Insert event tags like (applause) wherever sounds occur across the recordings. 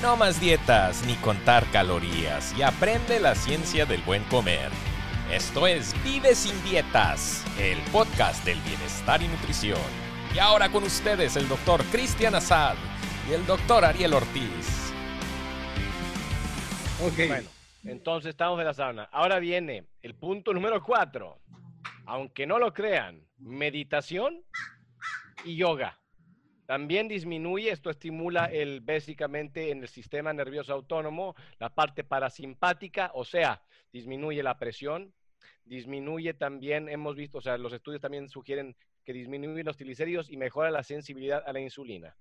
No más dietas ni contar calorías y aprende la ciencia del buen comer. Esto es Vive sin dietas, el podcast del bienestar y nutrición. Y ahora con ustedes el doctor Cristian Azad y el doctor Ariel Ortiz. Ok. Bueno, entonces estamos en la sauna. Ahora viene el punto número cuatro. Aunque no lo crean, meditación y yoga. También disminuye, esto estimula el, básicamente en el sistema nervioso autónomo, la parte parasimpática, o sea, disminuye la presión, disminuye también, hemos visto, o sea, los estudios también sugieren que disminuye los triglicéridos y mejora la sensibilidad a la insulina.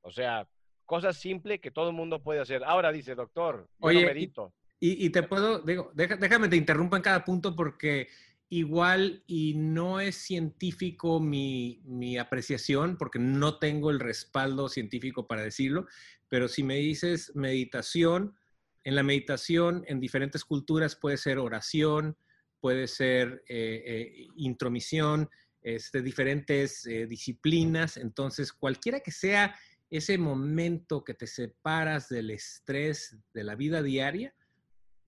O sea, cosas simples que todo el mundo puede hacer. Ahora dice, doctor, yo Oye, no medito. Y, y te puedo, digo, déjame te interrumpo en cada punto porque igual y no es científico mi, mi apreciación, porque no tengo el respaldo científico para decirlo, pero si me dices meditación, en la meditación en diferentes culturas puede ser oración, puede ser eh, eh, intromisión, este, diferentes eh, disciplinas, entonces cualquiera que sea ese momento que te separas del estrés de la vida diaria,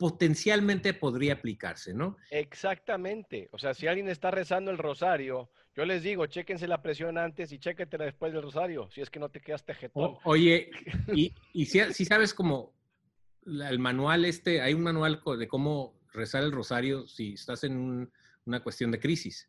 potencialmente podría aplicarse, ¿no? Exactamente. O sea, si alguien está rezando el rosario, yo les digo, chéquense la presión antes y chéquetela después del rosario, si es que no te quedas tejetón. O- oye, (laughs) y, y si, si sabes como la- el manual este, hay un manual de cómo rezar el rosario si estás en un- una cuestión de crisis.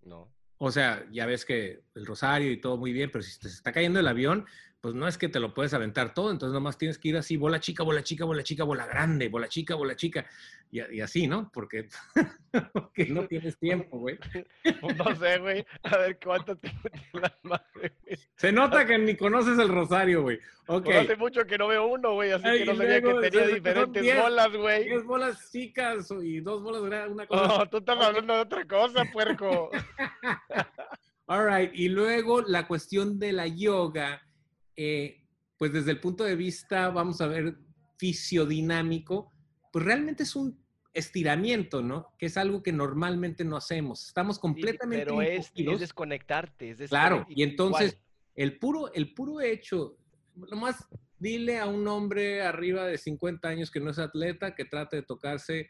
No. O sea, ya ves que el rosario y todo muy bien, pero si te está cayendo el avión, pues no es que te lo puedes aventar todo, entonces nomás tienes que ir así, bola chica, bola chica, bola chica, bola grande, bola chica, bola chica, y, así, ¿no? Porque, (laughs) porque no tienes tiempo, güey. (laughs) No sé, güey. A ver cuánto tiempo tiene la madre, güey. Se nota que ni conoces el rosario, güey. Pues hace mucho que no veo uno, güey, así Ay, que no sabía luego, que tenía diferentes diez- bolas, güey. Diez bolas chicas y dos bolas grandes, una cosa. No, tú estás hablando de otra cosa, puerco. (laughs) All right. Y luego la cuestión de la yoga, eh, pues desde el punto de vista, vamos a ver, fisiodinámico, pues realmente es un estiramiento, ¿no? Que es algo que normalmente no hacemos. Estamos completamente Pero es, desconectarte. Es Claro, y entonces el puro, el puro hecho, nomás dile a un hombre arriba de 50 años que no es atleta que trate de tocarse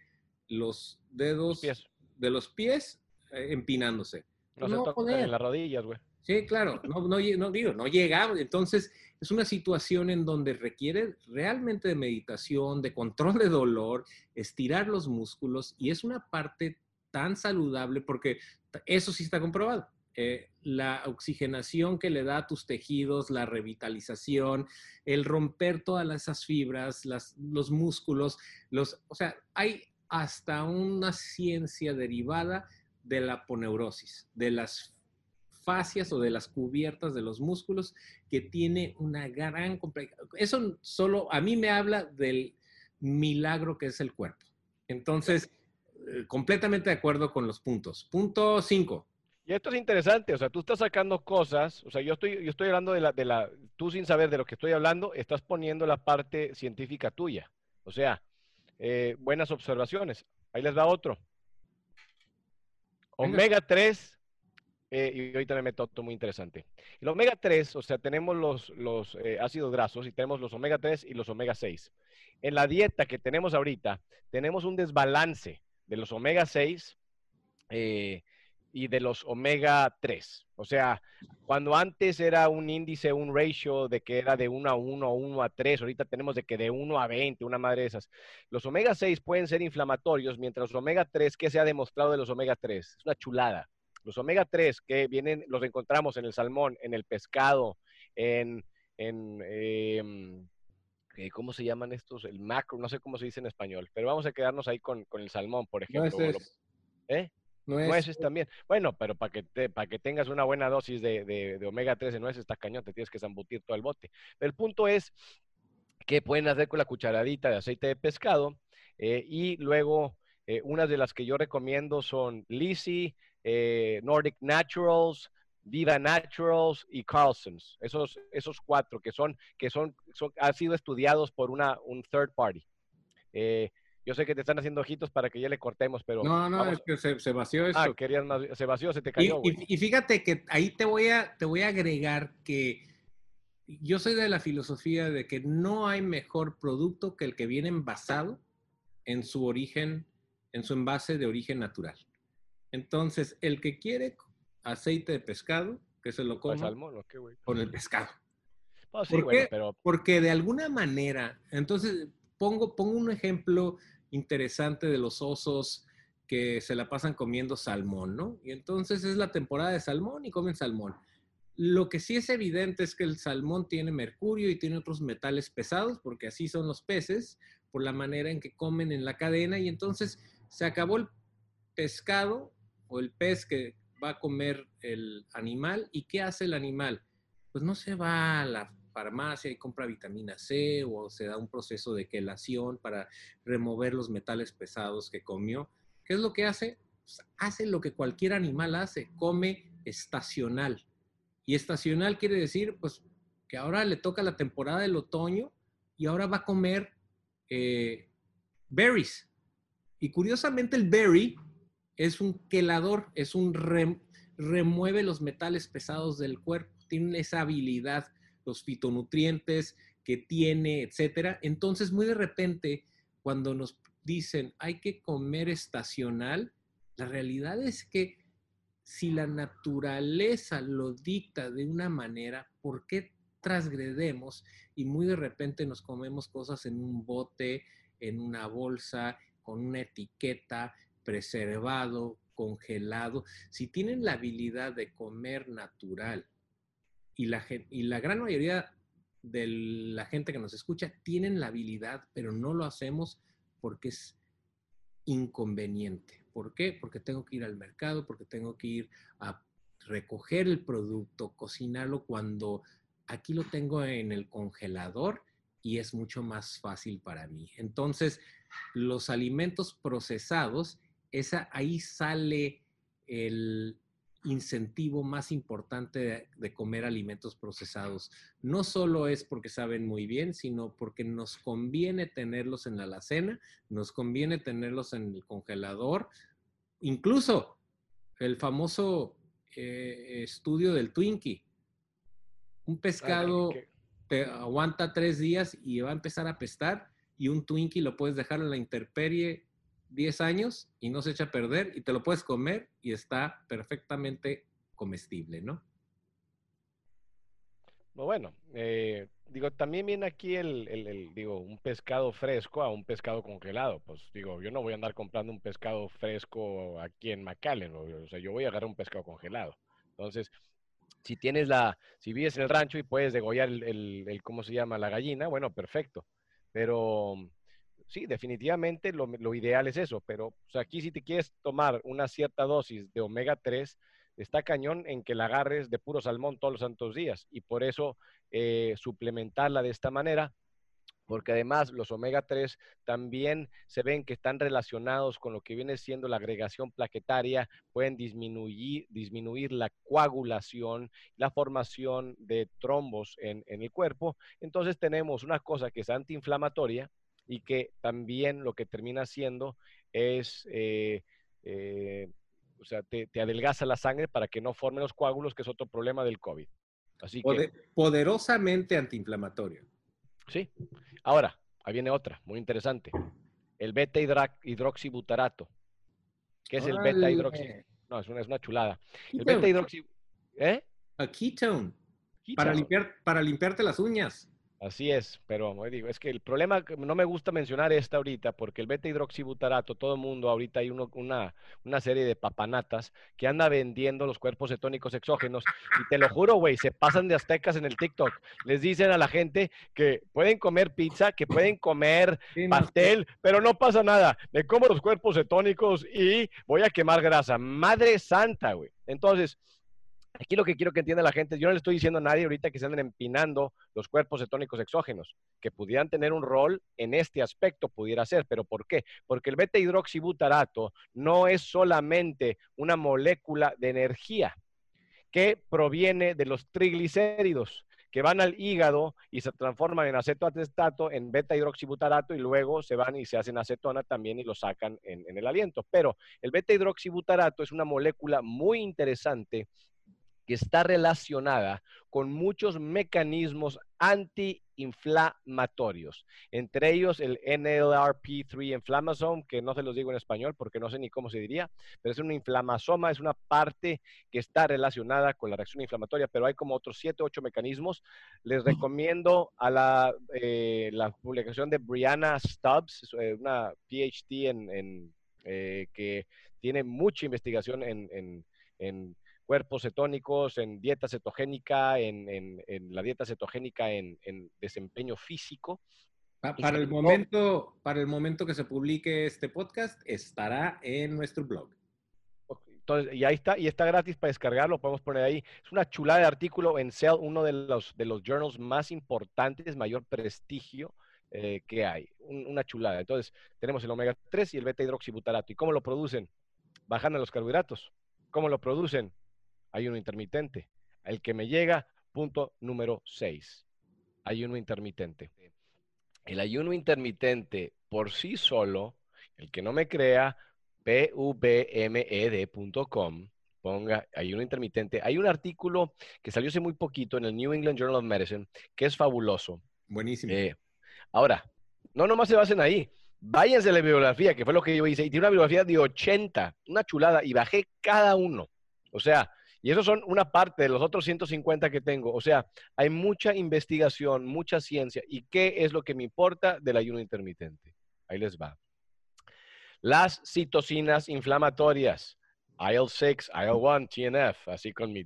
los dedos de los pies eh, empinándose. No, no se tocan poder. en las rodillas, güey. Sí, claro, no, no, no digo, no llegamos. Entonces, es una situación en donde requiere realmente de meditación, de control de dolor, estirar los músculos y es una parte tan saludable porque eso sí está comprobado. Eh, la oxigenación que le da a tus tejidos, la revitalización, el romper todas esas fibras, los músculos, los, o sea, hay hasta una ciencia derivada de la poneurosis, de las fascias o de las cubiertas de los músculos que tiene una gran complicación. Eso solo a mí me habla del milagro que es el cuerpo. Entonces, eh, completamente de acuerdo con los puntos. Punto 5. Y esto es interesante, o sea, tú estás sacando cosas, o sea, yo estoy, yo estoy hablando de la, de la, tú sin saber de lo que estoy hablando, estás poniendo la parte científica tuya. O sea, eh, buenas observaciones. Ahí les va otro. Omega 3, eh, y ahorita me meto otro muy interesante. El omega 3, o sea, tenemos los, los eh, ácidos grasos y tenemos los omega 3 y los omega 6. En la dieta que tenemos ahorita, tenemos un desbalance de los omega 6 eh, y de los omega 3. O sea, cuando antes era un índice, un ratio de que era de 1 a 1 o 1 a 3, ahorita tenemos de que de 1 a 20, una madre de esas. Los omega 6 pueden ser inflamatorios, mientras los omega 3, ¿qué se ha demostrado de los omega 3? Es una chulada. Los omega 3 que vienen, los encontramos en el salmón, en el pescado, en, en em, eh, ¿cómo se llaman estos? El macro, no sé cómo se dice en español, pero vamos a quedarnos ahí con, con el salmón, por ejemplo. Nueces, ¿Eh? nueces. Nueces también. Bueno, pero para que, te- para que tengas una buena dosis de, de- de omega 3 en nueces, está cañón, te tienes que zambutir todo el bote. Pero el punto es que pueden hacer con la cucharadita de aceite de pescado eh, y luego eh, unas de las que yo recomiendo son Lisi, eh, Nordic Naturals, Viva Naturals y Carlson's. Esos, esos cuatro que son, que son, son, han sido estudiados por una, un third party. Eh, yo sé que te están haciendo ojitos para que ya le cortemos, pero No, no, vamos- es que se, se vació esto. Ah, querías más. Se vació, se te cayó, y- y fíjate que ahí te voy, a, te voy a agregar que yo soy de la filosofía de que no hay mejor producto que el que viene envasado en su origen, en su envase de origen natural. Entonces, el que quiere aceite de pescado, que se lo coma con el pescado. Oh, ¿Por qué? Pero... Porque de alguna manera, entonces, pongo, pongo un ejemplo interesante de los osos que se la pasan comiendo salmón, ¿no? Y entonces es la temporada de salmón y comen salmón. Lo que sí es evidente es que el salmón tiene mercurio y tiene otros metales pesados, porque así son los peces, por la manera en que comen en la cadena, y entonces se acabó el pescado o el pez que va a comer el animal, ¿y qué hace el animal? Pues no se va a la farmacia y compra vitamina C o se da un proceso de quelación para remover los metales pesados que comió. ¿Qué es lo que hace? Pues hace lo que cualquier animal hace, come estacional. Y estacional quiere decir, pues, que ahora le toca la temporada del otoño y ahora va a comer eh, berries. Y curiosamente el berry es un quelador, es un remueve los metales pesados del cuerpo, tiene esa habilidad, los fitonutrientes que tiene, etcétera. Entonces, muy de repente, cuando nos dicen hay que comer estacional, la realidad es que si la naturaleza lo dicta de una manera, ¿por qué transgredemos y muy de repente nos comemos cosas en un bote, en una bolsa, con una etiqueta, preservado, congelado? Si tienen la habilidad de comer natural y la, gran mayoría de la gente que nos escucha tienen la habilidad, pero no lo hacemos porque es inconveniente. ¿Por qué? Porque tengo que ir al mercado, porque tengo que ir a recoger el producto, cocinarlo cuando aquí lo tengo en el congelador y es mucho más fácil para mí. Entonces, los alimentos procesados, esa, ahí sale el, incentivo más importante de, comer alimentos procesados. No solo es porque saben muy bien, sino porque nos conviene tenerlos en la alacena, nos conviene tenerlos en el congelador. Incluso el famoso eh, estudio del Twinkie. Un pescado te aguanta tres días y va a empezar a pestar y un Twinkie lo puedes dejar en la intemperie 10 años y no se echa a perder y te lo puedes comer y está perfectamente comestible, ¿no? Bueno, eh, digo, también viene aquí el, digo, un pescado fresco a un pescado congelado. Pues digo, yo no voy a andar comprando un pescado fresco aquí en McAllen, o sea, yo voy a agarrar un pescado congelado. Entonces, si tienes la, si vives en el rancho y puedes degollar el, el ¿cómo se llama? La gallina, bueno, perfecto. Pero sí, definitivamente lo, ideal es eso, pero aquí si te quieres tomar una cierta dosis de omega 3, está cañón en que la agarres de puro salmón todos los santos días y por eso eh, suplementarla de esta manera porque además los omega 3 también se ven que están relacionados con lo que viene siendo la agregación plaquetaria, pueden disminuir, disminuir la coagulación, la formación de trombos en, en el cuerpo. Entonces tenemos una cosa que es antiinflamatoria, y que también lo que termina haciendo es, eh, eh, o sea, te, adelgaza la sangre para que no formen los coágulos, que es otro problema del COVID. Así que, Poderosamente antiinflamatorio. Sí. Ahora, ahí viene otra, muy interesante. El beta hidroxibutarato. ¿Qué es el beta hidroxi? No, es una, es una chulada. El beta hidroxi... ¿Eh? A ketone. Para, limpiar, para limpiarte las uñas. Así es, pero digo, es que el problema, no me gusta mencionar esta ahorita, porque el beta hidroxibutarato, todo el mundo, ahorita hay una, una serie de papanatas que anda vendiendo los cuerpos cetónicos exógenos, y te lo juro, güey, se pasan de aztecas en el TikTok. Les dicen a la gente que pueden comer pizza, que pueden comer pastel, pero no pasa nada. Me como los cuerpos cetónicos y voy a quemar grasa. Madre santa, güey. Entonces, Aquí lo que quiero que entienda la gente, yo no le estoy diciendo a nadie ahorita que se anden empinando los cuerpos cetónicos exógenos, que pudieran tener un rol en este aspecto, pudiera ser, pero ¿por qué? Porque el beta hidroxibutarato no es solamente una molécula de energía que proviene de los triglicéridos que van al hígado y se transforman en acetoatestato, en beta hidroxibutarato y luego se van y se hacen acetona también y lo sacan en, en el aliento. Pero el beta hidroxibutarato es una molécula muy interesante que está relacionada con muchos mecanismos antiinflamatorios, entre ellos el NLRP3 inflammasome, que no se los digo en español porque no sé ni cómo se diría, pero es un inflamasoma, es una parte que está relacionada con la reacción inflamatoria, pero hay como otros 7, 8 mecanismos. Les recomiendo a la, eh, la publicación de Brianna Stubbs, eh, una PhD en, eh, que tiene mucha investigación en, en cuerpos cetónicos, en dieta cetogénica, en, la dieta cetogénica en, desempeño físico. para, el momento, para el momento que se publique este podcast, estará en nuestro blog. Entonces, y ahí está, y está gratis para descargarlo, podemos poner ahí. Es una chulada de artículo en Cell, uno de los, de los journals más importantes, mayor prestigio eh, que hay. una chulada. Entonces, tenemos el omega 3 y el beta hidroxibutarato. ¿Y cómo lo producen? Bajando los carbohidratos. ¿Cómo lo producen? Ayuno intermitente. El que me llega, punto número 6, ayuno intermitente. El ayuno intermitente por sí solo, el que no me crea, pvmed.com, ponga ayuno intermitente. Hay un artículo que salió hace muy poquito en el New England Journal of Medicine que es fabuloso. Buenísimo. Eh, ahora, no nomás se basen ahí. Váyanse a la bibliografía, que fue lo que yo hice, y tiene una bibliografía de 80, una chulada, y bajé cada uno. O sea, y esos son una parte de los otros 150 que tengo. O sea, hay mucha investigación, mucha ciencia. ¿Y qué es lo que me importa del ayuno intermitente? Ahí les va. Las citocinas inflamatorias, IL-6, IL-1, TNF, así con mi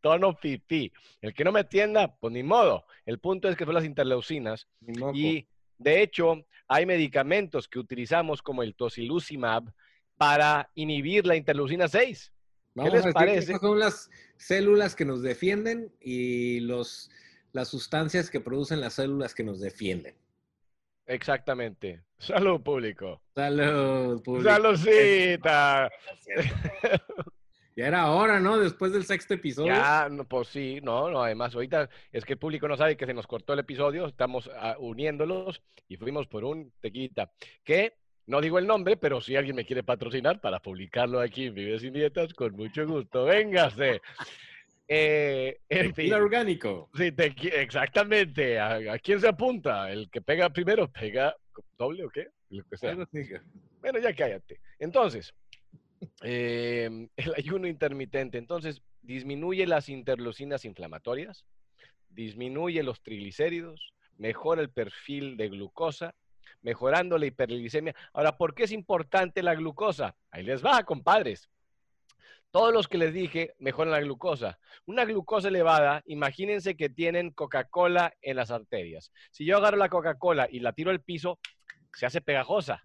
tono pipí. El que no me atienda, pues ni modo. El punto es que son las interleucinas. Y de hecho, hay medicamentos que utilizamos como el tocilizumab para inhibir la interleucina 6. ¿Qué les parece? Son las células que nos defienden y los, las sustancias que producen las células que nos defienden. Exactamente. Salud público. Salud público. Saludcita. (laughs) Ya era hora, ¿no? Después del sexto episodio. Ya, pues sí, no, no, además ahorita es que el público no sabe que se nos cortó el episodio, estamos ah, uniéndolos y fuimos por un tequita. Que no digo el nombre, pero si alguien me quiere patrocinar para publicarlo aquí en Vives sin Dietas, con mucho gusto. Véngase. Eh, en orgánico. Sí, exactamente. ¿A, quién se apunta? El que pega primero, pega doble o qué? Lo que sea. Bueno, ya cállate. Entonces, em, (laughs) el ayuno intermitente. Entonces, disminuye las interleucinas inflamatorias, disminuye los triglicéridos, mejora el perfil de glucosa mejorando la hiperglicemia. Ahora, ¿por qué es importante la glucosa? Ahí les va, compadres. Todos los que les dije mejoran la glucosa. Una glucosa elevada, imagínense que tienen Coca-Cola en las arterias. Si yo agarro la Coca-Cola y la tiro al piso, se hace pegajosa.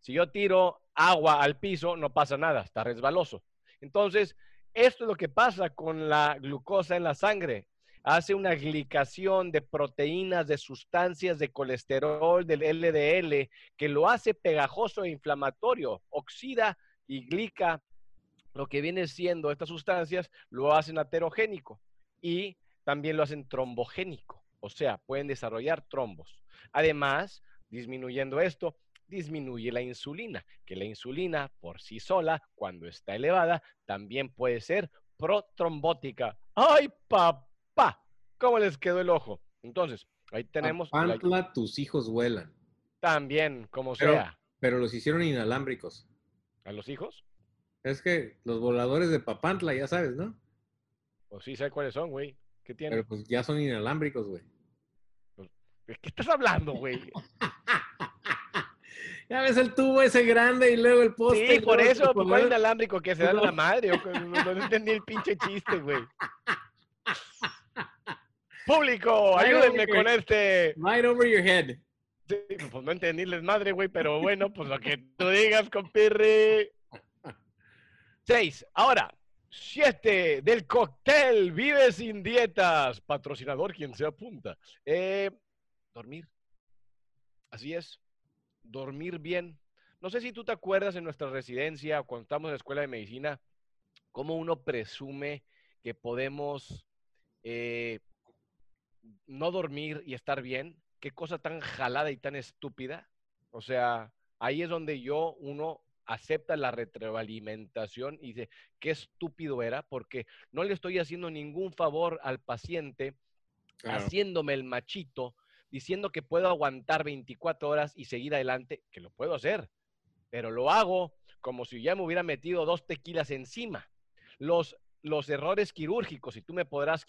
Si yo tiro agua al piso, no pasa nada, está resbaloso. Entonces, esto es lo que pasa con la glucosa en la sangre hace una glicación de proteínas, de sustancias de colesterol, del LDL, que lo hace pegajoso e inflamatorio, oxida y glica lo que viene siendo estas sustancias, lo hacen aterogénico y también lo hacen trombogénico, o sea, pueden desarrollar trombos. Además, disminuyendo esto, disminuye la insulina, que la insulina por sí sola, cuando está elevada, también puede ser protrombótica. ¡Ay, papá! Pa, ¿cómo les quedó el ojo? Entonces, ahí tenemos... Papantla, tus hijos vuelan. También, como sea. Pero los hicieron inalámbricos. ¿A los hijos? Es que los voladores de Papantla, ya sabes, ¿no? Pues sí, sé cuáles son, güey. ¿Qué tienen? Pero pues ya son inalámbricos, güey. Pues, ¿De qué estás hablando, güey? (laughs) ya ves el tubo ese grande y luego el poste. Sí, por eso, ¿cuál inalámbrico que se da la madre? No, no entendí el pinche chiste, güey. (laughs) Público, ayúdenme con este. Right over your head. Sí, pues no entendíles madre, güey, pero bueno, pues lo que tú digas, compirri. Seis. Ahora, siete del cóctel Vive sin dietas. Patrocinador, quien se apunta. Eh, dormir. Así es. Dormir bien. No sé si tú te acuerdas en nuestra residencia o cuando estamos en la escuela de medicina, cómo uno presume que podemos eh, no dormir y estar bien, qué cosa tan jalada y tan estúpida. O sea, ahí es donde yo, uno, acepta la retroalimentación y dice, qué estúpido era, porque no le estoy haciendo ningún favor al paciente haciéndome el machito, diciendo que puedo aguantar 24 horas y seguir adelante, que lo puedo hacer, pero lo hago como si ya me hubiera metido dos tequilas encima. Los, los errores quirúrgicos, y tú me podrás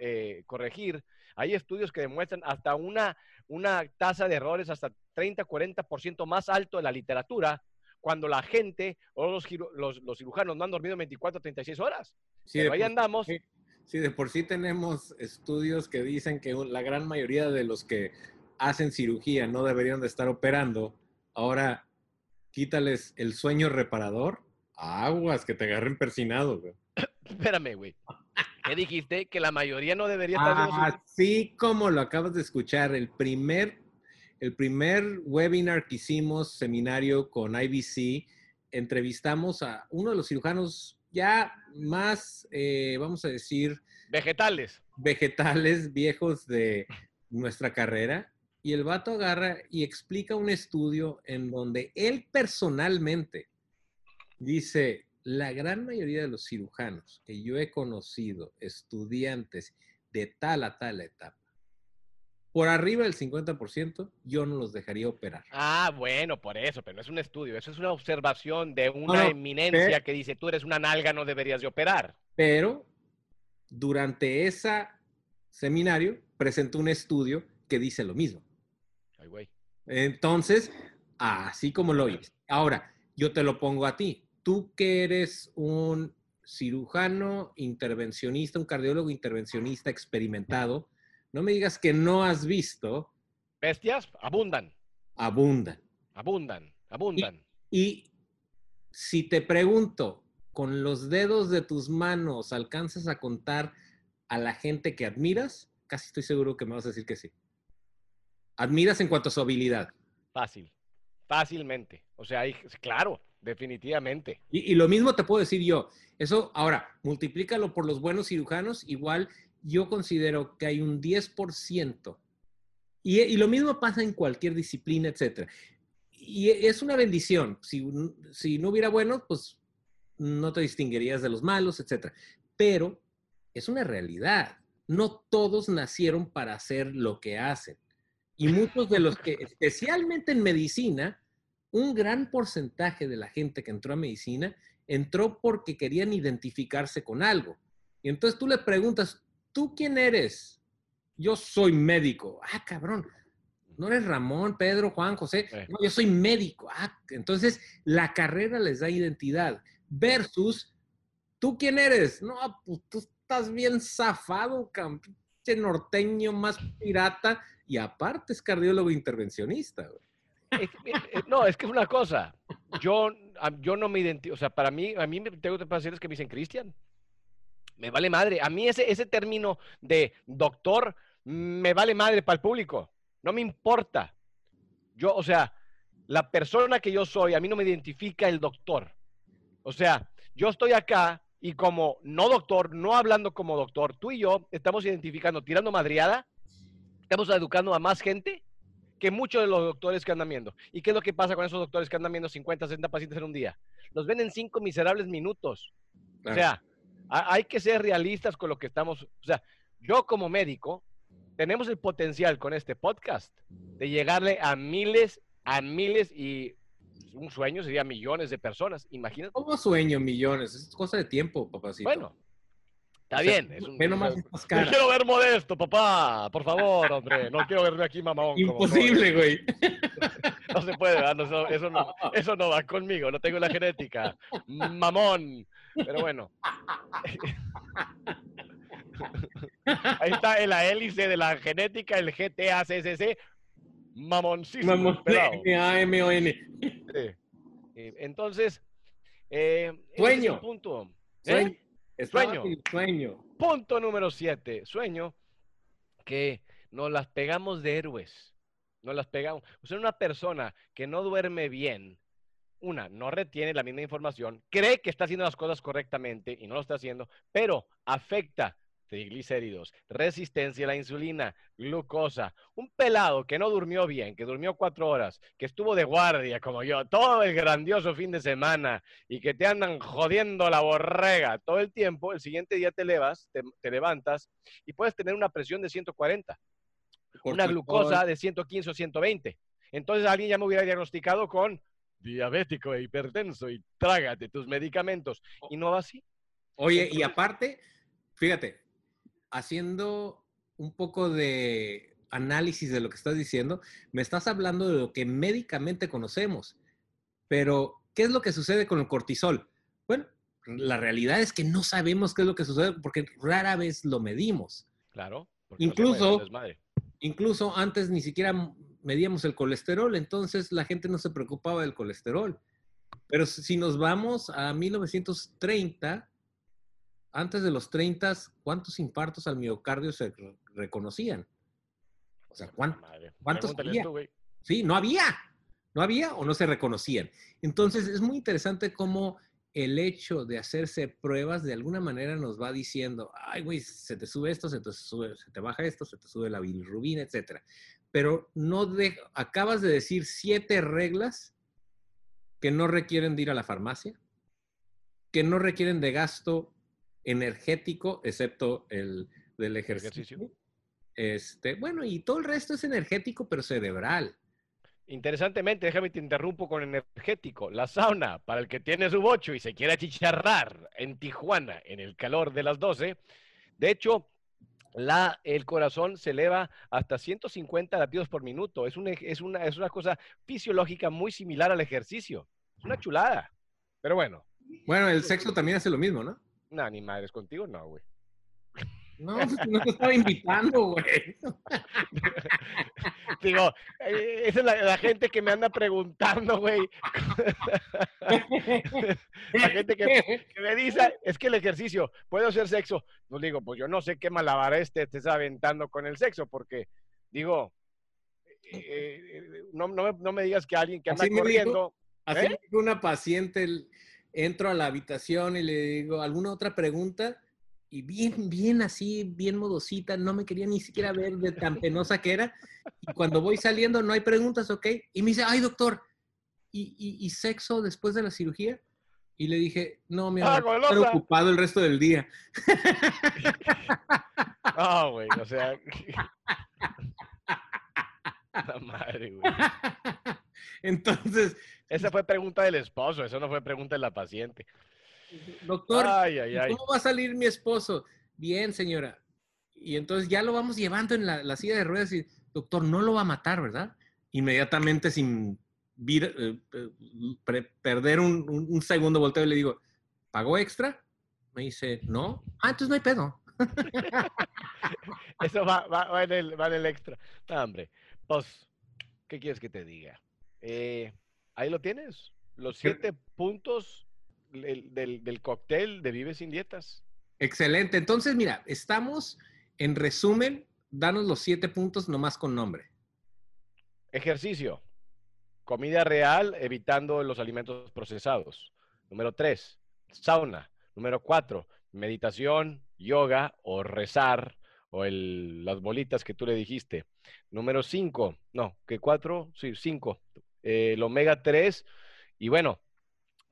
eh, corregir, hay estudios que demuestran hasta una, una tasa de errores hasta 30, 40% más alto de la literatura cuando la gente o los, los, cirujanos no han dormido 24, 36 horas. Sí, Pero ahí andamos. Sí, de por sí tenemos estudios que dicen que la gran mayoría de los que hacen cirugía no deberían de estar operando. Ahora, quítales el sueño reparador. Aguas, que te agarren persinado, güey. Espérame, güey. ¿Qué dijiste? Que la mayoría no debería estar... Así como lo acabas de escuchar, el primer, el primer webinar que hicimos, seminario con IBC, entrevistamos a uno de los cirujanos ya más, eh, vamos a decir... Vegetales. Vegetales viejos de nuestra carrera. Y el vato agarra y explica un estudio en donde él personalmente dice, la gran mayoría de los cirujanos que yo he conocido, estudiantes de tal a tal etapa, por arriba del 50%, yo no los dejaría operar. Ah, bueno, por eso, pero no es un estudio, eso es una observación de una eminencia que dice, tú eres una nalga, no deberías de operar. Pero durante ese seminario presentó un estudio que dice lo mismo. Ay, güey. Entonces, así como lo oyes. Ahora, yo te lo pongo a ti. Tú que eres un cirujano intervencionista, un cardiólogo intervencionista experimentado, no me digas que no has visto. Bestias abundan. Abundan. Abundan, abundan. Y, si te pregunto, con los dedos de tus manos alcanzas a contar a la gente que admiras, casi estoy seguro que me vas a decir que sí. Admiras en cuanto a su habilidad. Fácil, fácilmente. O sea, claro, definitivamente. Y, lo mismo te puedo decir yo. Eso, ahora, multiplícalo por los buenos cirujanos, igual yo considero que hay un 10%, y, y lo mismo pasa en cualquier disciplina, etcétera. Y es una bendición. Si, si no hubiera buenos, pues no te distinguirías de los malos, etcétera. Pero es una realidad. No todos nacieron para hacer lo que hacen. Y muchos de los que, especialmente en medicina, un gran porcentaje de la gente que entró a medicina entró porque querían identificarse con algo. Y entonces tú le preguntas, ¿tú quién eres? Yo soy médico. Ah, cabrón. No eres Ramón, Pedro, Juan, José. No, yo soy médico. Ah, entonces la carrera les da identidad. Versus, ¿tú quién eres? No, pues tú estás bien zafado, pinche norteño más pirata. Y aparte es cardiólogo intervencionista. Eh, eh, no, es que es una cosa. Yo, yo no me identifico, o sea, para mí, a mí tengo pacientes que me dicen Cristian me vale madre. A mí ese, ese término de doctor me vale madre para el público. No me importa. Yo, o sea, la persona que yo soy, a mí no me identifica el doctor. O sea, yo estoy acá y como no doctor, no hablando como doctor, tú y yo estamos identificando, tirando madriada, estamos educando a más gente que muchos de los doctores que andan viendo. ¿Y qué es lo que pasa con esos doctores que andan viendo 50, 60 pacientes en un día? Los ven en cinco miserables minutos. O sea, hay que ser realistas con lo que estamos, o sea, yo como médico, tenemos el potencial con este podcast de llegarle a miles, a miles y un sueño sería millones de personas, imagínate. ¿Cómo sueño millones? Es cosa de tiempo, papacito. Bueno, está bien. Es un, nomás no quiero ver modesto, papá. Por favor, hombre. No quiero verme aquí mamón. Imposible, güey. no se puede, (laughs) eso, no, eso no va conmigo. No tengo la genética. Mamón. Pero bueno. Ahí está en la hélice de la genética, el GTACCC. Mamoncísimo. Mamon, m o n Entonces, eh, sueño. punto. ¿Eh? Sueño. Sueño. Punto número siete. Sueño que nos las pegamos de héroes. Nos las pegamos. O sea, una persona que no duerme bien, una, no retiene la misma información, cree que está haciendo las cosas correctamente y no lo está haciendo, pero afecta triglicéridos, resistencia a la insulina, glucosa. Un pelado que no durmió bien, que durmió cuatro horas, que estuvo de guardia como yo todo el grandioso fin de semana y que te andan jodiendo la borrega todo el tiempo, el siguiente día te levas, te, te levantas y puedes tener una presión de 140, una glucosa de 115 o 120. Entonces alguien ya me hubiera diagnosticado con diabético e hipertenso y trágate tus medicamentos. Y no va así. Oye, y aparte, fíjate, haciendo un poco de análisis de lo que estás diciendo, me estás hablando de lo que médicamente conocemos, pero ¿qué es lo que sucede con el cortisol? Bueno, la realidad es que no sabemos qué es lo que sucede porque rara vez lo medimos. Claro. Incluso, incluso antes ni siquiera medíamos el colesterol, entonces la gente no se preocupaba del colesterol. Pero si nos vamos a 1930, antes de los 30, ¿cuántos infartos al miocardio se reconocían? O sea, ¿cuántos había? sí, no había. No había o no se reconocían. Entonces, es muy interesante cómo el hecho de hacerse pruebas de alguna manera nos va diciendo, ay, güey, se te sube esto, se te, sube, se te baja esto, se te sube la bilirrubina, etcétera. Pero no de, acabas de decir siete reglas que no requieren de ir a la farmacia, que no requieren de gasto energético, excepto el del ejercicio. Este, bueno, y todo el resto es energético, pero cerebral. Interesantemente, déjame te interrumpo con energético. La sauna, para el que tiene su bocho y se quiere achicharrar en Tijuana en el calor de las 12, de hecho, la, el corazón se eleva hasta 150 latidos por minuto. Es, es, una, es una cosa fisiológica muy similar al ejercicio. Es una chulada. Pero bueno. Bueno, el sexo también hace lo mismo, ¿no? No, ni madres contigo, no, güey. No, pues, no te estaba invitando, güey. (laughs) Digo, eh, esa es la, gente que me anda preguntando, güey. (laughs) la gente que, me dice, es que el ejercicio, ¿puedo hacer sexo? No digo, pues yo no sé qué malabar este te está aventando con el sexo, porque, digo, eh, eh, no, no, me digas que alguien que anda corriendo... así una paciente entro a la habitación y le digo, ¿alguna otra pregunta? Y bien, bien así, bien modosita, no me quería ni siquiera ver de tan penosa que era. Y cuando voy saliendo no hay preguntas, ¿ok? Y me dice, ay doctor, ¿y, sexo después de la cirugía? Y le dije, no, mi amor, ah, estoy ocupado el resto del día. (laughs) Ah, güey, o sea... (laughs) La madre, güey. (laughs) Entonces, esa fue pregunta del esposo, eso no fue pregunta de la paciente. Doctor, ¿cómo va a salir mi esposo? Bien, señora. Y entonces ya lo vamos llevando en la, silla de ruedas y, doctor, no lo va a matar, ¿verdad? Inmediatamente sin eh, eh, perder un, segundo volteo y le digo, ¿pagó extra? Me dice, no. Ah, entonces no hay pedo. (laughs) Eso va, en el, extra. hombre, pues, ¿qué quieres que te diga? Eh, ahí lo tienes. Los siete puntos del, del, cóctel de Vive sin Dietas. Excelente. Entonces, mira, estamos en resumen, danos los siete puntos nomás con nombre. Ejercicio. Comida real, evitando los alimentos procesados. Número tres, sauna. Número cuatro, meditación, yoga o rezar o el, las bolitas que tú le dijiste. Número cinco, no, que cuatro, sí, cinco. Eh, el omega 3. Y bueno,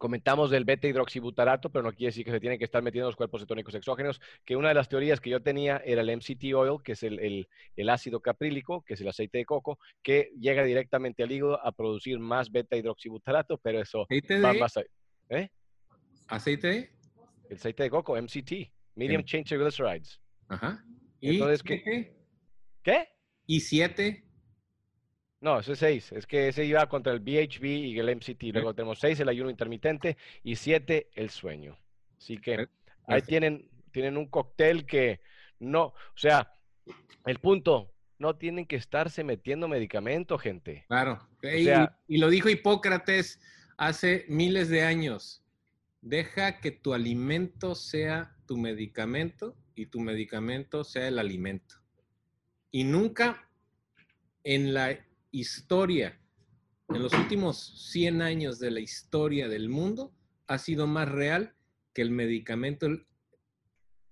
comentamos del beta hidroxibutarato, pero no quiere decir que se tienen que estar metiendo los cuerpos cetónicos exógenos, que una de las teorías que yo tenía era el MCT oil, que es el, ácido caprílico, que es el aceite de coco, que llega directamente al hígado a producir más beta hidroxibutarato, pero eso va más ¿Eh? ¿Aceite? El aceite de coco, MCT, Medium Chain Triglycerides. Ajá. ¿Y Entonces, ¿qué? ¿Qué? ¿Y siete? No, ese es 6. Es que ese iba contra el BHB y el MCT. Luego tenemos 6, el ayuno intermitente, y 7, el sueño. Así que ahí tienen, tienen un cóctel que no, o sea, el punto, no tienen que estarse metiendo medicamento, gente. Claro. y, lo dijo Hipócrates hace miles de años. Deja que tu alimento sea tu medicamento y tu medicamento sea el alimento. Y nunca en la historia, en los últimos 100 años de la historia del mundo, ha sido más real que el medicamento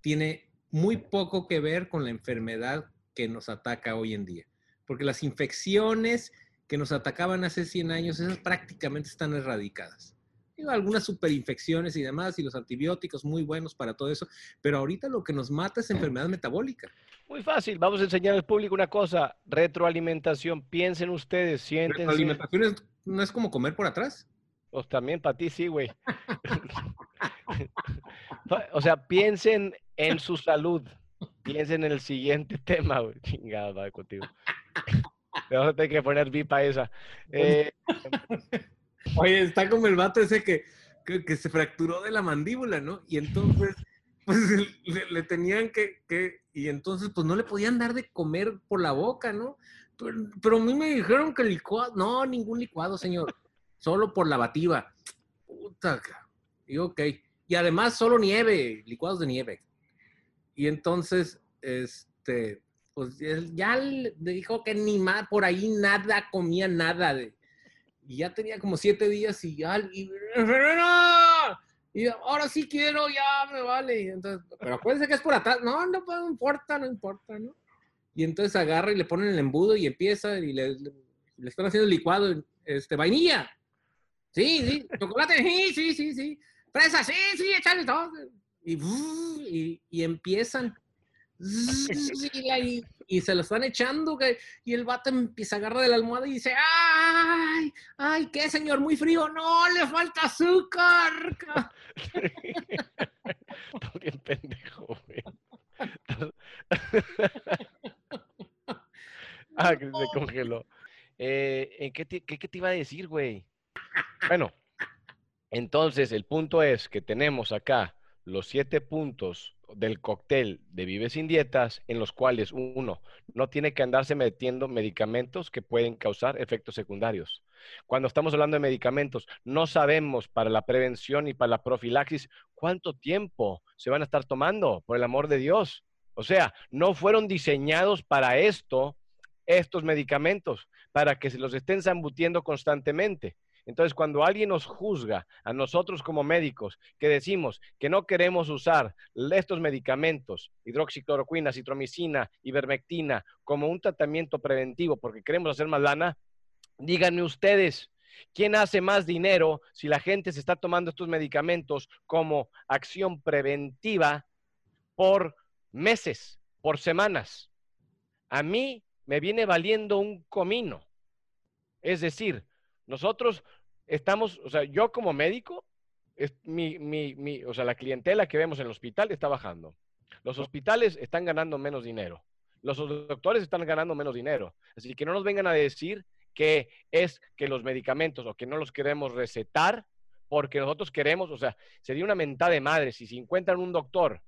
tiene muy poco que ver con la enfermedad que nos ataca hoy en día. Porque las infecciones que nos atacaban hace 100 años, esas prácticamente están erradicadas. Digo, algunas superinfecciones y demás, y los antibióticos muy buenos para todo eso, pero ahorita lo que nos mata es enfermedad metabólica. Muy fácil, vamos a enseñar al público una cosa, retroalimentación, piensen ustedes, siéntense. Retroalimentación es- no es como comer por atrás. Pues también para ti sí, güey. (laughs) o sea, piensen en su salud. Piensen en el siguiente (laughs) tema, güey. Chingada, va contigo. (laughs) Le vamos a tener que poner VIP a esa. Eh, Oye, está como el vato ese que, que, se fracturó de la mandíbula, ¿no? Y entonces, pues (laughs) le, tenían que, que, y entonces, pues no le podían dar de comer por la boca, ¿no? Pero, pero a mí me dijeron que licuado, no, ningún licuado, señor, solo por lavativa. Puta, ca- y ok. Y además solo nieve, licuados de nieve. Y entonces, este, pues ya le dijo que ni más, por ahí nada, comía nada de, y ya tenía como siete días y ya, y, y ahora sí quiero, ya me vale. Entonces, pero acuérdense que es por atrás. No, no, no importa, no importa, ¿no? Y entonces agarra y le ponen el embudo y empieza y le, le- están haciendo licuado, este, vainilla. Sí, sí, chocolate, sí, sí, sí, sí. Fresa, sí, sí, échale todo. Y, y empiezan. (laughs) Y, y se lo están echando, y el vato empieza a agarrar de la almohada y dice, ¡ay! ¡Ay, qué señor! Muy frío. ¡No, le falta azúcar! (laughs) Estoy bien pendejo, güey. (laughs) ah, que se congeló. Eh, ¿en qué, te, qué, qué te iba a decir, güey? Bueno, entonces el punto es que tenemos acá los siete puntos del cóctel de Vive sin Dietas, en los cuales uno no tiene que andarse metiendo medicamentos que pueden causar efectos secundarios. Cuando estamos hablando de medicamentos, no sabemos para la prevención y para la profilaxis cuánto tiempo se van a estar tomando, por el amor de Dios. O sea, no fueron diseñados para esto, estos medicamentos, para que se los estén zambutiendo constantemente. Entonces, cuando alguien nos juzga a nosotros como médicos, que decimos que no queremos usar estos medicamentos, hidroxicloroquina, citromicina, ivermectina, como un tratamiento preventivo porque queremos hacer más lana, díganme ustedes, ¿quién hace más dinero si la gente se está tomando estos medicamentos como acción preventiva por meses, por semanas? A mí me viene valiendo un comino. Es decir, nosotros estamos, o sea, yo como médico, es mi, mi, mi, o sea, la clientela que vemos en el hospital está bajando. Los hospitales están ganando menos dinero. Los doctores están ganando menos dinero. Así que no nos vengan a decir que es que los medicamentos o que no los queremos recetar porque nosotros queremos, o sea, sería una mentada de madre si se encuentran un doctor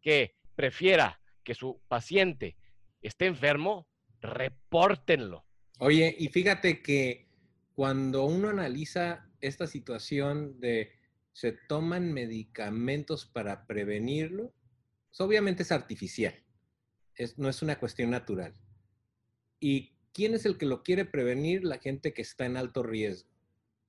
que prefiera que su paciente esté enfermo, repórtenlo. Oye, y fíjate que cuando uno analiza esta situación de se toman medicamentos para prevenirlo, pues obviamente es artificial, es, no es una cuestión natural. ¿Y quién es el que lo quiere prevenir? La gente que está en alto riesgo.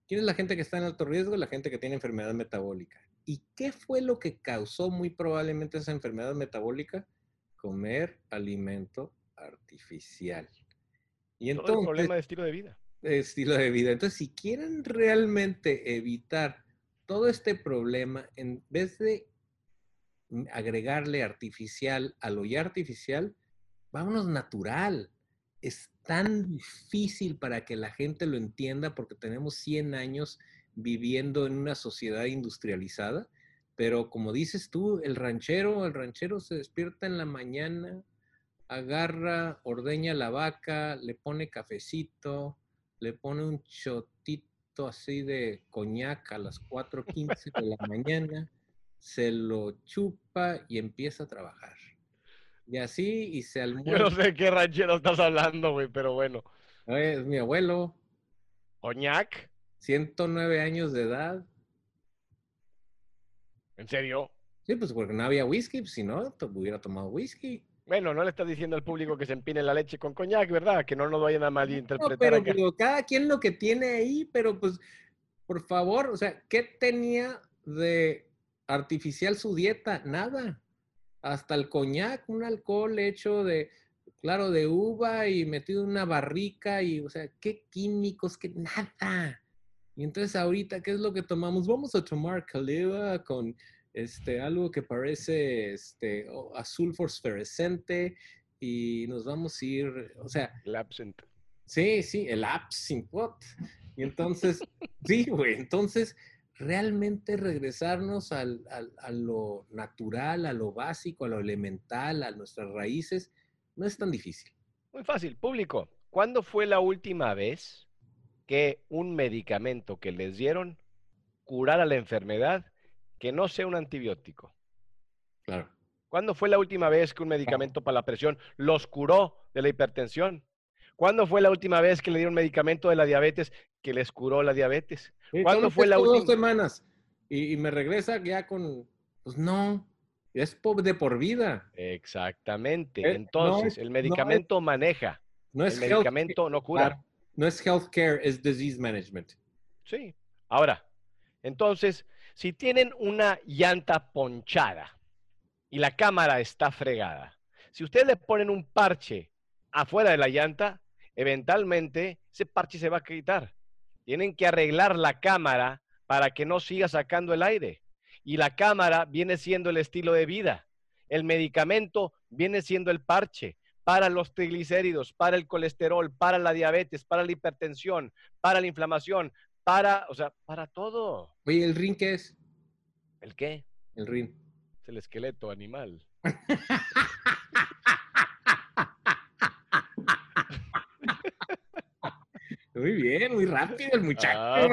¿Quién es la gente que está en alto riesgo? La gente que tiene enfermedad metabólica. ¿Y qué fue lo que causó muy probablemente esa enfermedad metabólica? Comer alimento artificial. Y Todo el entonces, problema de estilo de vida. Estilo de vida. Entonces, si quieren realmente evitar todo este problema, en vez de agregarle artificial a lo ya artificial, vámonos natural. Es tan difícil para que la gente lo entienda porque tenemos 100 años viviendo en una sociedad industrializada, pero como dices tú, el ranchero, el ranchero se despierta en la mañana, agarra, ordeña la vaca, le pone cafecito, le pone un chotito así de coñac a las 4.15 de la mañana, se lo chupa y empieza a trabajar. Y así, y se (laughs) Yo no almuerza. sé qué ranchero estás hablando, güey, pero bueno. Es mi abuelo, ¿Coñac? 109 años de edad. ¿En serio? Sí, pues porque no había whisky, pues, si no, hubiera tomado whisky. Bueno, no le estás diciendo al público que se empine la leche con coñac, ¿verdad? Que no nos vayan a No, malinterpretar pero, acá. pero cada quien lo que tiene ahí, pero pues, por favor, o sea, ¿qué tenía de artificial su dieta? Nada. hasta el coñac, un alcohol hecho de, claro, de uva y metido en una barrica y, o sea, qué químicos, qué nada. Y entonces ahorita, ¿qué es lo que tomamos? Vamos a tomar caliva con este, algo que parece este, azul fosforescente y nos vamos a ir, o sea... El absent. Sí, sí, el absent, what? Y entonces, (laughs) sí, güey, entonces realmente regresarnos al, al, a lo natural, a lo básico, a lo elemental, a nuestras raíces, no es tan difícil. Muy fácil, público. ¿Cuándo fue la última vez que un medicamento que les dieron curara la enfermedad que no sea un antibiótico? Claro. ¿Cuándo fue la última vez que un medicamento para la presión los curó de la hipertensión? ¿Cuándo fue la última vez que le dieron medicamento de la diabetes que les curó la diabetes? ¿Cuándo fue la última? Dos semanas y, y, me regresa ya con, pues no, es de por vida. Exactamente. Eh, Entonces, no, el medicamento no es, maneja. No es el medicamento no cura. No es healthcare, es disease management. Sí. Ahora, entonces, si tienen una llanta ponchada y la cámara está fregada, si ustedes le ponen un parche afuera de la llanta, eventualmente ese parche se va a quitar. Tienen que arreglar la cámara para que no siga sacando el aire. Y la cámara viene siendo el estilo de vida. El medicamento viene siendo el parche para los triglicéridos, para el colesterol, para la diabetes, para la hipertensión, para la inflamación, para, o sea, para todo. Oye, ¿el rin qué es? ¿El qué? El rin. Es el esqueleto animal. (laughs) Muy bien, muy rápido el muchacho. Ah,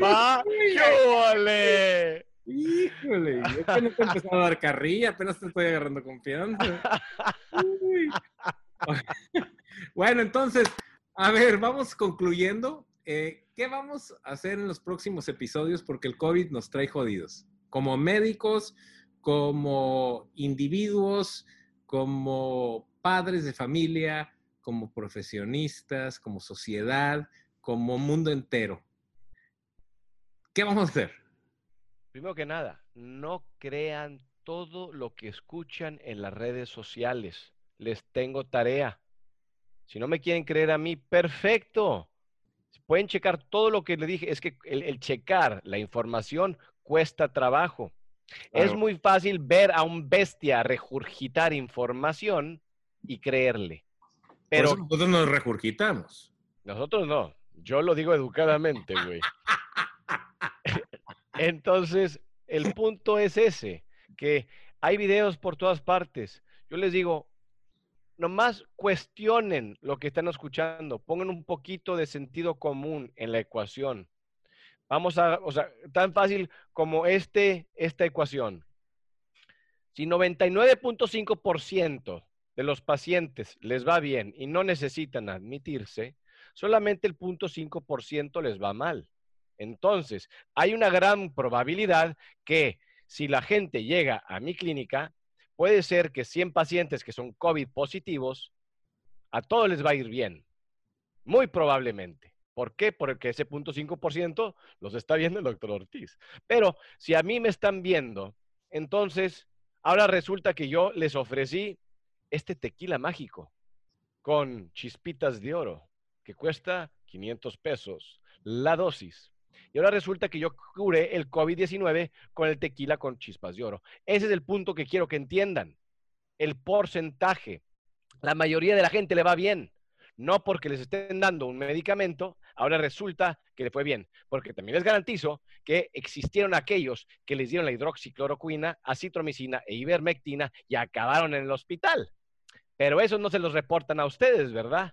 papá, ¡Qué Híjole, yo apenas he empezado a dar carrilla, apenas te estoy agarrando confianza. Uy. (laughs) Bueno, entonces, a ver, vamos concluyendo. Eh, ¿Qué vamos a hacer en los próximos episodios? Porque el COVID nos trae jodidos. Como médicos, como individuos, como padres de familia, como profesionistas, como sociedad como mundo entero. ¿Qué vamos a hacer? Primero que nada, no crean todo lo que escuchan en las redes sociales. Les tengo tarea. Si no me quieren creer a mí, perfecto. Pueden checar todo lo que le dije. Es que el, checar la información cuesta trabajo. Claro. Es muy fácil ver a un bestia regurgitar información y creerle. Pero nosotros nos regurgitamos. Nosotros no. Yo lo digo educadamente, güey. (laughs) Entonces, el punto es ese, que hay videos por todas partes. Yo les digo, nomás cuestionen lo que están escuchando, pongan un poquito de sentido común en la ecuación. Vamos a, o sea, tan fácil como este, esta ecuación. Si 99.5% de los pacientes les va bien y no necesitan admitirse, solamente el 0.5% les va mal. Entonces, hay una gran probabilidad que si la gente llega a mi clínica, puede ser que 100 pacientes que son COVID positivos, a todos les va a ir bien. Muy probablemente. ¿Por qué? Porque ese 0.5% los está viendo el doctor Ortiz. Pero si a mí me están viendo, entonces, ahora resulta que yo les ofrecí este tequila mágico con chispitas de oro que cuesta 500 pesos la dosis. Y ahora resulta que yo curé el COVID-19 con el tequila con chispas de oro. Ese es el punto que quiero que entiendan. El porcentaje. La mayoría de la gente le va bien. No porque les estén dando un medicamento, ahora resulta que le fue bien. Porque también les garantizo que existieron aquellos que les dieron la hidroxicloroquina, acitromicina e ivermectina y acabaron en el hospital. Pero eso no se los reportan a ustedes, ¿verdad?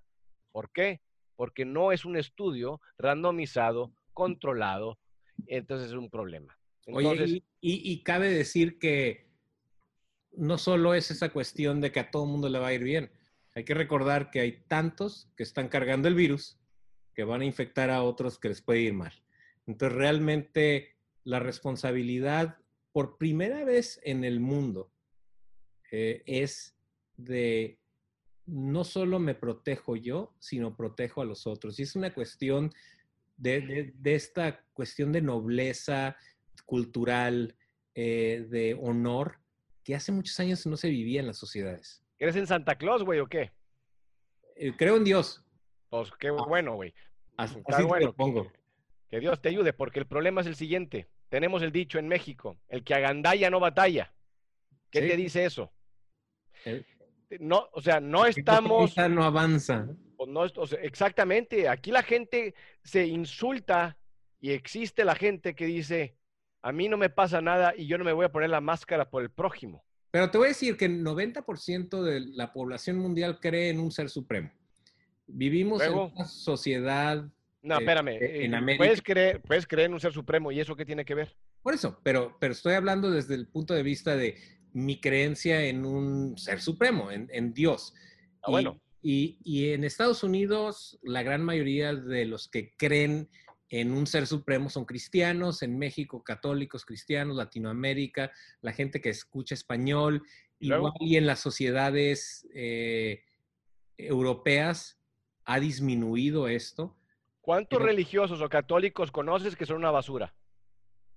¿Por qué? porque no es un estudio randomizado, controlado, entonces es un problema. Entonces, Oye, y, y, cabe decir que no solo es esa cuestión de que a todo el mundo le va a ir bien, hay que recordar que hay tantos que están cargando el virus que van a infectar a otros que les puede ir mal. Entonces, realmente la responsabilidad por primera vez en el mundo eh, es de no solo me protejo yo, sino protejo a los otros. Y es una cuestión de, de, esta cuestión de nobleza cultural, eh, de honor, que hace muchos años no se vivía en las sociedades. ¿Eres en Santa Claus, güey, o qué? Eh, creo en Dios. Pues qué bueno, güey. Así, así te bueno. lo pongo. Que Dios te ayude, porque el problema es el siguiente. Tenemos el dicho en México, el que agandalla no batalla. ¿Qué Sí. te dice eso? El- No, o sea, no El estamos, no avanza. No est- o sea, exactamente, aquí la gente se insulta y existe la gente que dice, a mí no me pasa nada y yo no me voy a poner la máscara por el prójimo. Pero te voy a decir que el 90% de la población mundial cree en un ser supremo. Vivimos Luego. en una sociedad, No, Eh, espérame, eh, en eh, América- puedes creer, puedes creer en un ser supremo y eso qué tiene que ver. por eso, pero, pero estoy hablando desde el punto de vista de mi creencia en un ser supremo, en, en Dios. Ah, Y- bueno. Y, y en Estados Unidos, la gran mayoría de los que creen en un ser supremo son cristianos, en México católicos, cristianos, Latinoamérica, la gente que escucha español, igual y en las sociedades eh, europeas ha disminuido esto. ¿Cuántos pero- religiosos o católicos conoces que son una basura?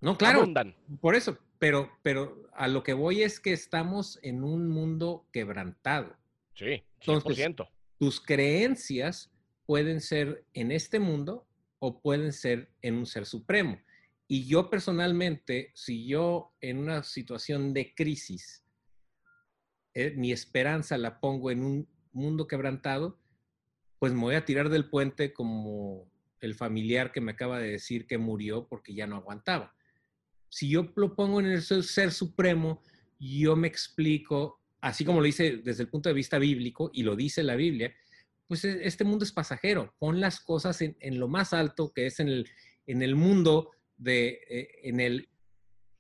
No, claro, Abundan. por eso, pero, pero a lo que voy es que estamos en un mundo quebrantado. Sí, Entonces, 100%. tus creencias pueden ser en este mundo o pueden ser en un ser supremo. Y yo personalmente, si yo en una situación de crisis, eh, mi esperanza la pongo en un mundo quebrantado, pues me voy a tirar del puente como el familiar que me acaba de decir que murió porque ya no aguantaba. Si yo lo pongo en el ser ser supremo, yo me explico, así como lo dice desde el punto de vista bíblico, y lo dice la Biblia, pues e- este mundo es pasajero. Pon las cosas en, en lo más alto, que es en el, en el mundo, de, eh, en el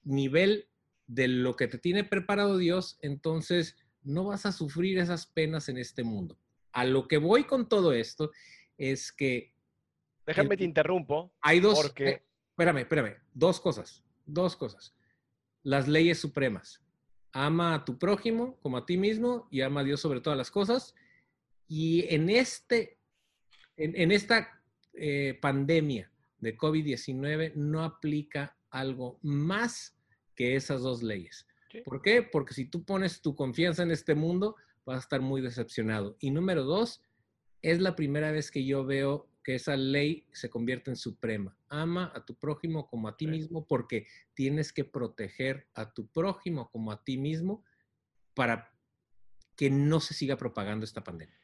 nivel de lo que te tiene preparado Dios, entonces no vas a sufrir esas penas en este mundo. A lo que voy con todo esto es que Déjame el- te interrumpo. hay dos, Porque- eh, espérame, espérame, dos cosas, dos cosas. Las leyes supremas. Ama a tu prójimo como a ti mismo y ama a Dios sobre todas las cosas. Y en, este, en, en esta eh, pandemia de COVID-19 no aplica algo más que esas dos leyes. Sí. ¿Por qué? Porque si tú pones tu confianza en este mundo, vas a estar muy decepcionado. Y número dos, es la primera vez que yo veo que esa ley se convierte en suprema. Ama a tu prójimo como a ti mismo porque tienes que proteger a tu prójimo como a ti mismo para que no se siga propagando esta pandemia.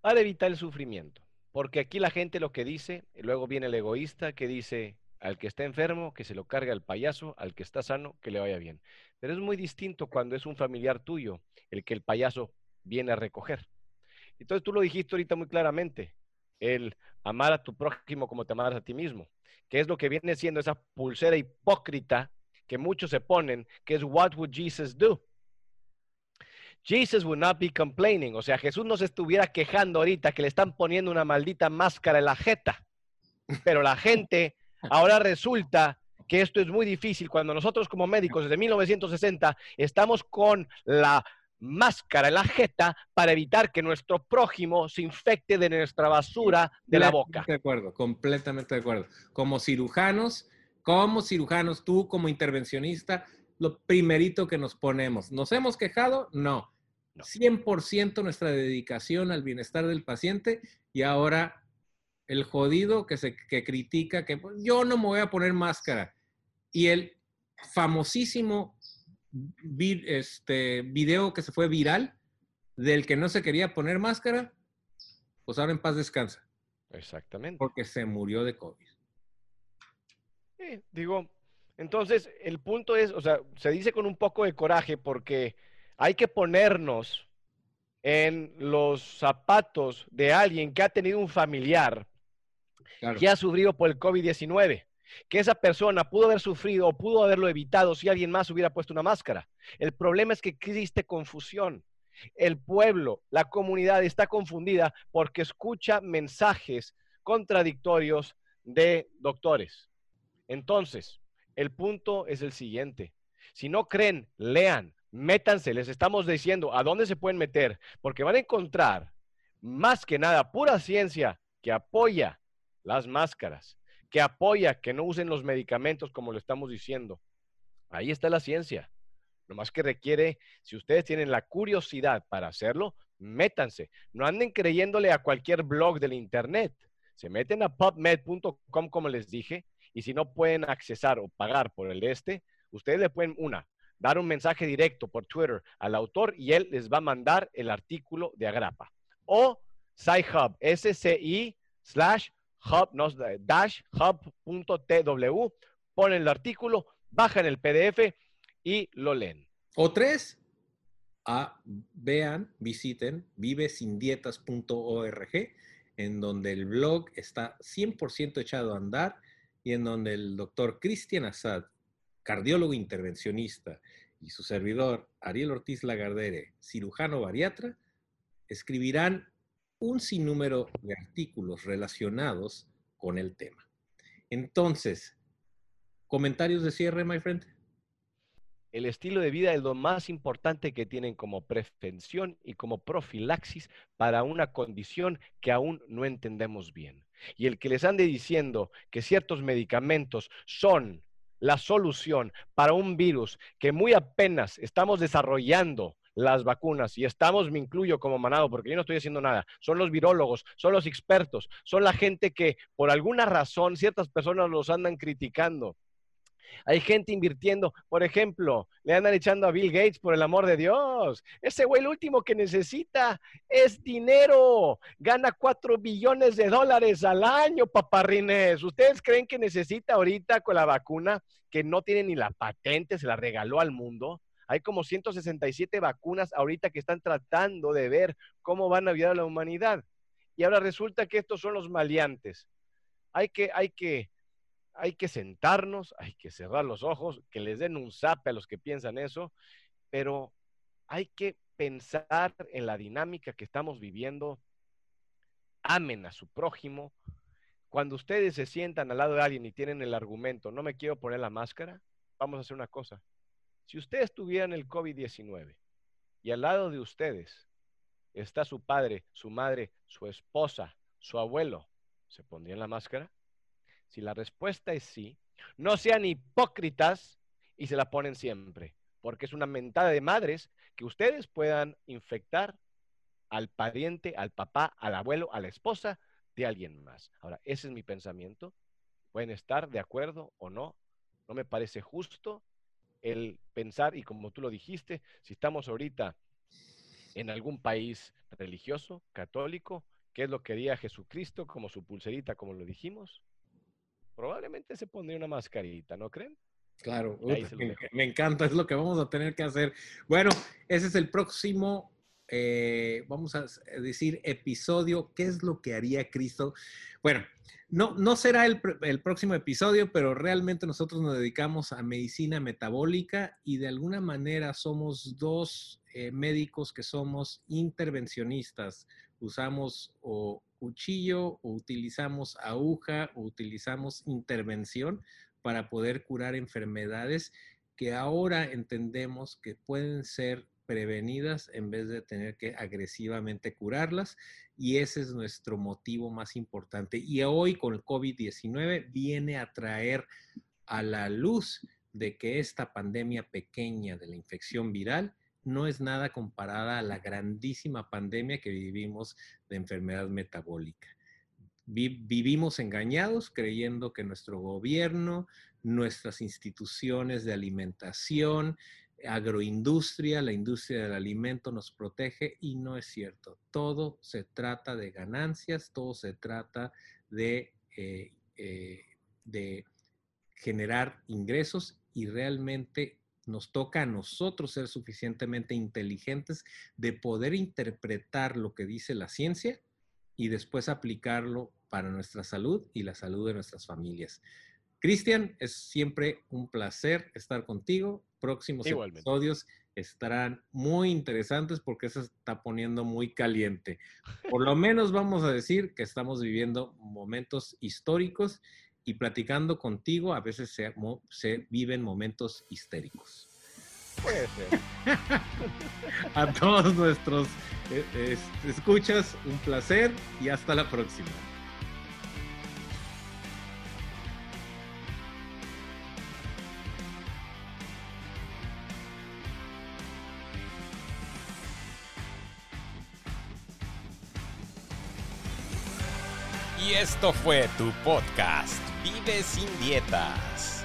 para evitar el sufrimiento. Porque aquí la gente lo que dice, y luego viene el egoísta que dice, al que está enfermo, que se lo carga el payaso, al que está sano, que le vaya bien. Pero es muy distinto cuando es un familiar tuyo el que el payaso viene a recoger. Entonces tú lo dijiste ahorita muy claramente, el amar a tu prójimo como te amarás a ti mismo, que es lo que viene siendo esa pulsera hipócrita que muchos se ponen, que es what would Jesus do? Jesus would not be complaining. O sea, Jesús no se estuviera quejando ahorita que le están poniendo una maldita máscara en la jeta. Pero la gente ahora resulta que esto es muy difícil cuando nosotros como médicos desde 1960 estamos con la máscara en la jeta para evitar que nuestro prójimo se infecte de nuestra basura de la boca. De acuerdo, completamente de acuerdo. Como cirujanos, como cirujanos, tú como intervencionista, lo primerito que nos ponemos. ¿Nos hemos quejado? No. No. 100% nuestra dedicación al bienestar del paciente y ahora el jodido que, se, que critica que yo no me voy a poner máscara. Y el famosísimo vi- este, video que se fue viral del que no se quería poner máscara, pues ahora en paz descansa Exactamente. porque se murió de COVID. Sí, digo, entonces el punto es, o sea, se dice con un poco de coraje porque hay que ponernos en los zapatos de alguien que ha tenido un familiar Claro. que ha sufrido por el COVID-19, que esa persona pudo haber sufrido o pudo haberlo evitado si alguien más hubiera puesto una máscara. El problema es que existe confusión. El pueblo, la comunidad está confundida porque escucha mensajes contradictorios de doctores. Entonces, el punto es el siguiente. Si no creen, lean, métanse. Les estamos diciendo a dónde se pueden meter, porque van a encontrar más que nada pura ciencia que apoya las máscaras, que apoya que no usen los medicamentos como lo estamos diciendo. Ahí está la ciencia. Nomás que requiere, si ustedes tienen la curiosidad para hacerlo, métanse. No anden creyéndole a cualquier blog del Internet. Se meten a pubmed.com, como les dije, y si no pueden accesar o pagar por el este, ustedes le pueden, una, dar un mensaje directo por Twitter al autor y él les va a mandar el artículo de Agrapa. O SciHub, S-C-I slash hub, no, dash hub.tw, ponen el artículo, bajan el PDF y lo leen. O tres, a, vean, visiten vivesindietas.org, en donde el blog está 100% echado a andar y en donde el doctor Cristian Assad, cardiólogo intervencionista, y su servidor, Ariel Ortiz Lagardere, cirujano bariatra, escribirán un sinnúmero de artículos relacionados con el tema. Entonces, comentarios de cierre, my friend. El estilo de vida es lo más importante que tienen como prevención y como profilaxis para una condición que aún no entendemos bien. Y el que les ande diciendo que ciertos medicamentos son la solución para un virus que muy apenas estamos desarrollando las vacunas y estamos, me incluyo como manado, porque yo no estoy haciendo nada, son los virólogos, son los expertos, son la gente que por alguna razón ciertas personas los andan criticando. Hay gente invirtiendo, por ejemplo, le andan echando a Bill Gates por el amor de Dios. Ese güey lo último que necesita es dinero. Gana cuatro billones de dólares al año, paparrines. ¿Ustedes creen que necesita ahorita con la vacuna que no tiene ni la patente, se la regaló al mundo? Hay como 167 vacunas ahorita que están tratando de ver cómo van a ayudar a la humanidad. Y ahora resulta que estos son los maleantes. Hay que, hay que, hay que sentarnos, hay que cerrar los ojos, que les den un zape a los que piensan eso, pero hay que pensar en la dinámica que estamos viviendo. Amen a su prójimo. Cuando ustedes se sientan al lado de alguien y tienen el argumento, no me quiero poner la máscara, vamos a hacer una cosa. Si ustedes tuvieran el COVID-19 y al lado de ustedes está su padre, su madre, su esposa, su abuelo, ¿se pondrían la máscara? Si la respuesta es sí, no sean hipócritas y se la ponen siempre, porque es una mentada de madres que ustedes puedan infectar al pariente, al papá, al abuelo, a la esposa de alguien más. Ahora, ese es mi pensamiento. Pueden estar de acuerdo o no. No me parece justo el pensar, y como tú lo dijiste, si estamos ahorita en algún país religioso, católico, ¿qué es lo que haría Jesucristo como su pulserita, como lo dijimos? probablemente se pondría una mascarita, ¿no creen? Claro, me, encanta, es lo que vamos a tener que hacer. Bueno, ese es el próximo, eh, vamos a decir, episodio, ¿qué es lo que haría Cristo? Bueno, no, no será el, próximo episodio, pero realmente nosotros nos dedicamos a medicina metabólica y de alguna manera somos dos eh, médicos que somos intervencionistas. Usamos o cuchillo o utilizamos aguja o utilizamos intervención para poder curar enfermedades que ahora entendemos que pueden ser prevenidas en vez de tener que agresivamente curarlas. Y ese es nuestro motivo más importante. Y hoy con el COVID-19 viene a traer a la luz de que esta pandemia pequeña de la infección viral no es nada comparada a la grandísima pandemia que vivimos de enfermedad metabólica. vivimos engañados creyendo que nuestro gobierno, nuestras instituciones de alimentación, agroindustria, la industria del alimento nos protege y no es cierto. Todo se trata de ganancias, todo se trata de, eh, eh, de generar ingresos y realmente nos toca a nosotros ser suficientemente inteligentes de poder interpretar lo que dice la ciencia y después aplicarlo para nuestra salud y la salud de nuestras familias. Cristian, es siempre un placer estar contigo. Próximos episodios estarán muy interesantes porque se está poniendo muy caliente. Por lo menos vamos a decir que estamos viviendo momentos históricos y platicando contigo a veces se, se viven momentos histéricos. Puede ser. (laughs) a todos nuestros eh, escuchas, un placer y hasta la próxima. Y esto fue tu podcast, Vive sin dietas.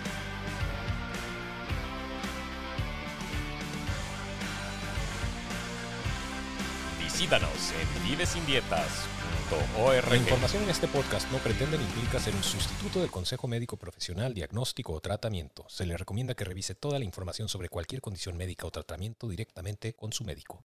Visítanos en vivesindietas.org. La información en este podcast no pretende ni implica ser un sustituto del consejo médico profesional, diagnóstico o tratamiento. Se le recomienda que revise toda la información sobre cualquier condición médica o tratamiento directamente con su médico.